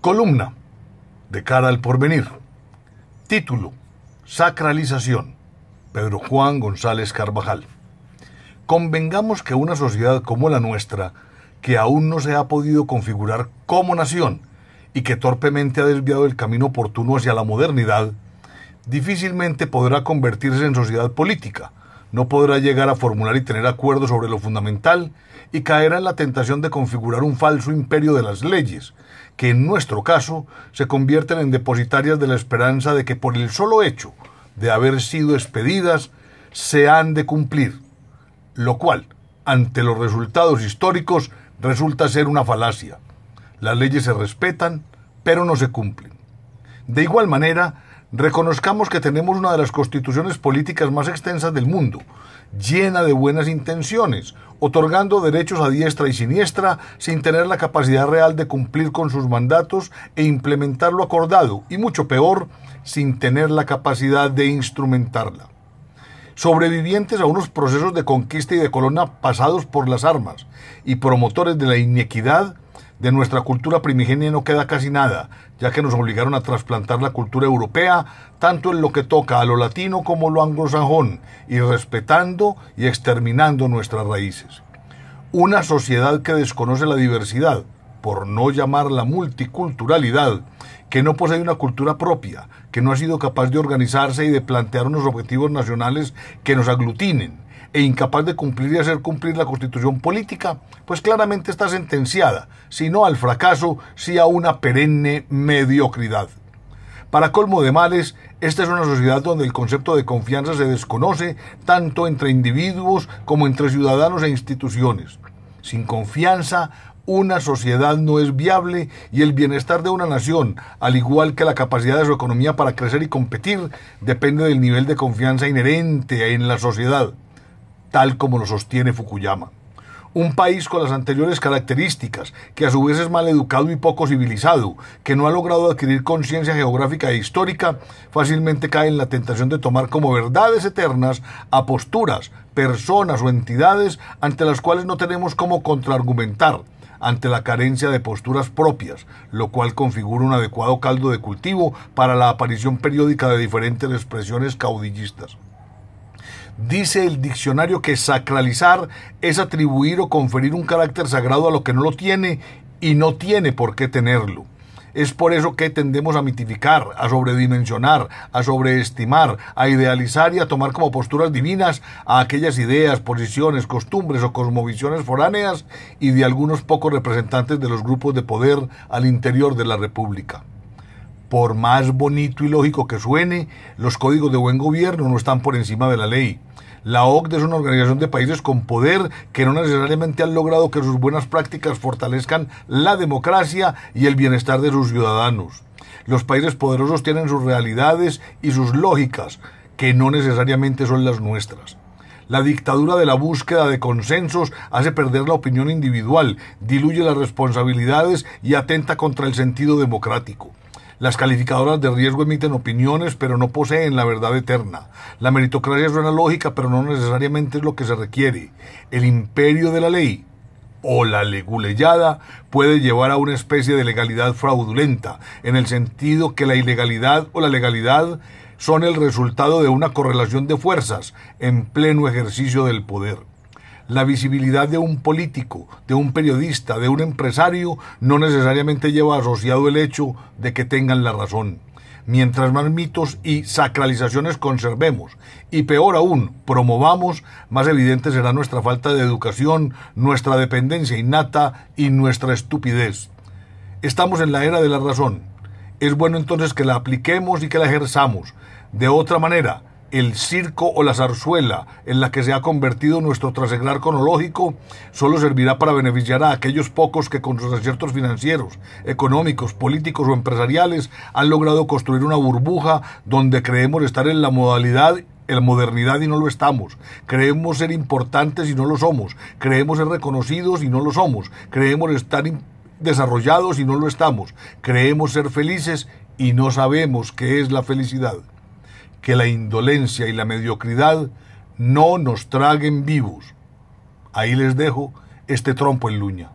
Columna de cara al porvenir. Título Sacralización. Pedro Juan González Carvajal. Convengamos que una sociedad como la nuestra, que aún no se ha podido configurar como nación y que torpemente ha desviado el camino oportuno hacia la modernidad, difícilmente podrá convertirse en sociedad política, no podrá llegar a formular y tener acuerdos sobre lo fundamental y caerá en la tentación de configurar un falso imperio de las leyes, que en nuestro caso se convierten en depositarias de la esperanza de que por el solo hecho de haber sido expedidas se han de cumplir, lo cual, ante los resultados históricos, resulta ser una falacia. Las leyes se respetan, pero no se cumplen. De igual manera, Reconozcamos que tenemos una de las constituciones políticas más extensas del mundo, llena de buenas intenciones, otorgando derechos a diestra y siniestra sin tener la capacidad real de cumplir con sus mandatos e implementar lo acordado, y mucho peor, sin tener la capacidad de instrumentarla. Sobrevivientes a unos procesos de conquista y de colona pasados por las armas y promotores de la inequidad, de nuestra cultura primigenia no queda casi nada, ya que nos obligaron a trasplantar la cultura europea, tanto en lo que toca a lo latino como lo anglosajón, y respetando y exterminando nuestras raíces. Una sociedad que desconoce la diversidad, por no llamarla multiculturalidad, que no posee una cultura propia, que no ha sido capaz de organizarse y de plantear unos objetivos nacionales que nos aglutinen, e incapaz de cumplir y hacer cumplir la constitución política, pues claramente está sentenciada, si no al fracaso, si a una perenne mediocridad. Para colmo de males, esta es una sociedad donde el concepto de confianza se desconoce tanto entre individuos como entre ciudadanos e instituciones. Sin confianza, una sociedad no es viable y el bienestar de una nación, al igual que la capacidad de su economía para crecer y competir, depende del nivel de confianza inherente en la sociedad tal como lo sostiene Fukuyama. Un país con las anteriores características, que a su vez es mal educado y poco civilizado, que no ha logrado adquirir conciencia geográfica e histórica, fácilmente cae en la tentación de tomar como verdades eternas a posturas, personas o entidades ante las cuales no tenemos cómo contraargumentar, ante la carencia de posturas propias, lo cual configura un adecuado caldo de cultivo para la aparición periódica de diferentes expresiones caudillistas. Dice el diccionario que sacralizar es atribuir o conferir un carácter sagrado a lo que no lo tiene y no tiene por qué tenerlo. Es por eso que tendemos a mitificar, a sobredimensionar, a sobreestimar, a idealizar y a tomar como posturas divinas a aquellas ideas, posiciones, costumbres o cosmovisiones foráneas y de algunos pocos representantes de los grupos de poder al interior de la República. Por más bonito y lógico que suene, los códigos de buen gobierno no están por encima de la ley. La OCDE es una organización de países con poder que no necesariamente han logrado que sus buenas prácticas fortalezcan la democracia y el bienestar de sus ciudadanos. Los países poderosos tienen sus realidades y sus lógicas, que no necesariamente son las nuestras. La dictadura de la búsqueda de consensos hace perder la opinión individual, diluye las responsabilidades y atenta contra el sentido democrático. Las calificadoras de riesgo emiten opiniones, pero no poseen la verdad eterna. La meritocracia suena lógica, pero no necesariamente es lo que se requiere. El imperio de la ley o la leguleyada puede llevar a una especie de legalidad fraudulenta, en el sentido que la ilegalidad o la legalidad son el resultado de una correlación de fuerzas en pleno ejercicio del poder. La visibilidad de un político, de un periodista, de un empresario, no necesariamente lleva asociado el hecho de que tengan la razón. Mientras más mitos y sacralizaciones conservemos, y peor aún, promovamos, más evidente será nuestra falta de educación, nuestra dependencia innata y nuestra estupidez. Estamos en la era de la razón. Es bueno entonces que la apliquemos y que la ejerzamos. De otra manera, el circo o la zarzuela en la que se ha convertido nuestro traseglar cronológico solo servirá para beneficiar a aquellos pocos que con sus aciertos financieros, económicos, políticos o empresariales han logrado construir una burbuja donde creemos estar en la modalidad en la modernidad y no lo estamos. Creemos ser importantes y no lo somos. Creemos ser reconocidos y no lo somos. Creemos estar desarrollados y no lo estamos. Creemos ser felices y no sabemos qué es la felicidad que la indolencia y la mediocridad no nos traguen vivos. Ahí les dejo este trompo en luña.